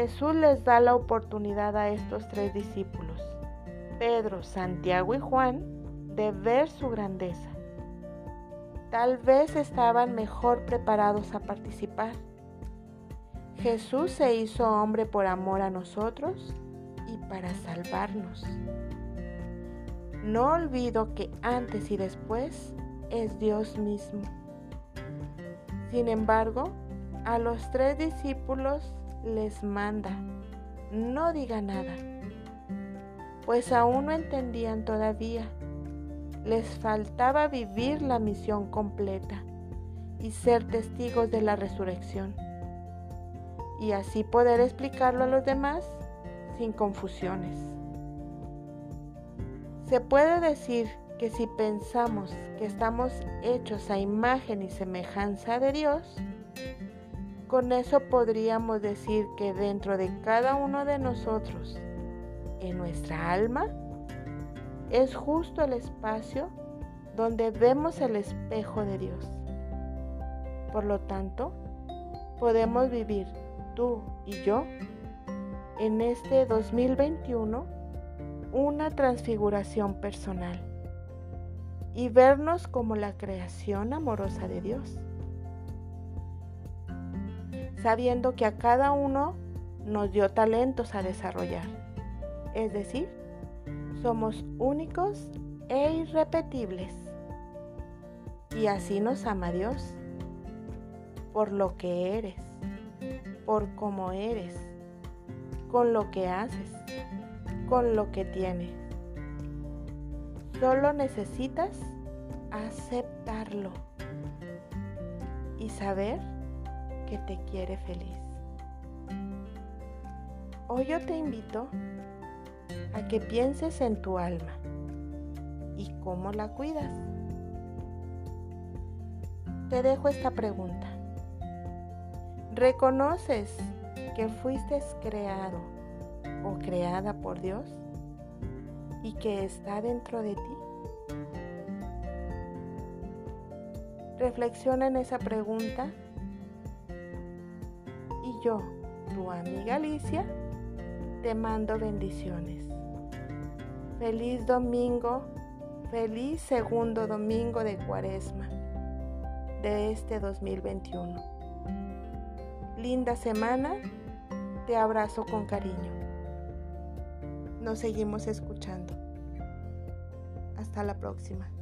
Jesús les da la oportunidad a estos tres discípulos, Pedro, Santiago y Juan, de ver su grandeza. Tal vez estaban mejor preparados a participar. Jesús se hizo hombre por amor a nosotros y para salvarnos. No olvido que antes y después es Dios mismo. Sin embargo, a los tres discípulos les manda, no diga nada, pues aún no entendían todavía. Les faltaba vivir la misión completa y ser testigos de la resurrección, y así poder explicarlo a los demás sin confusiones. Se puede decir que si pensamos que estamos hechos a imagen y semejanza de Dios, con eso podríamos decir que dentro de cada uno de nosotros, en nuestra alma, es justo el espacio donde vemos el espejo de Dios. Por lo tanto, podemos vivir tú y yo en este 2021 una transfiguración personal y vernos como la creación amorosa de Dios sabiendo que a cada uno nos dio talentos a desarrollar. Es decir, somos únicos e irrepetibles. Y así nos ama Dios, por lo que eres, por cómo eres, con lo que haces, con lo que tienes. Solo necesitas aceptarlo y saber que te quiere feliz. Hoy yo te invito a que pienses en tu alma y cómo la cuidas. Te dejo esta pregunta. ¿Reconoces que fuiste creado o creada por Dios y que está dentro de ti? Reflexiona en esa pregunta yo, tu amiga Alicia, te mando bendiciones. Feliz domingo, feliz segundo domingo de cuaresma de este 2021. Linda semana, te abrazo con cariño. Nos seguimos escuchando. Hasta la próxima.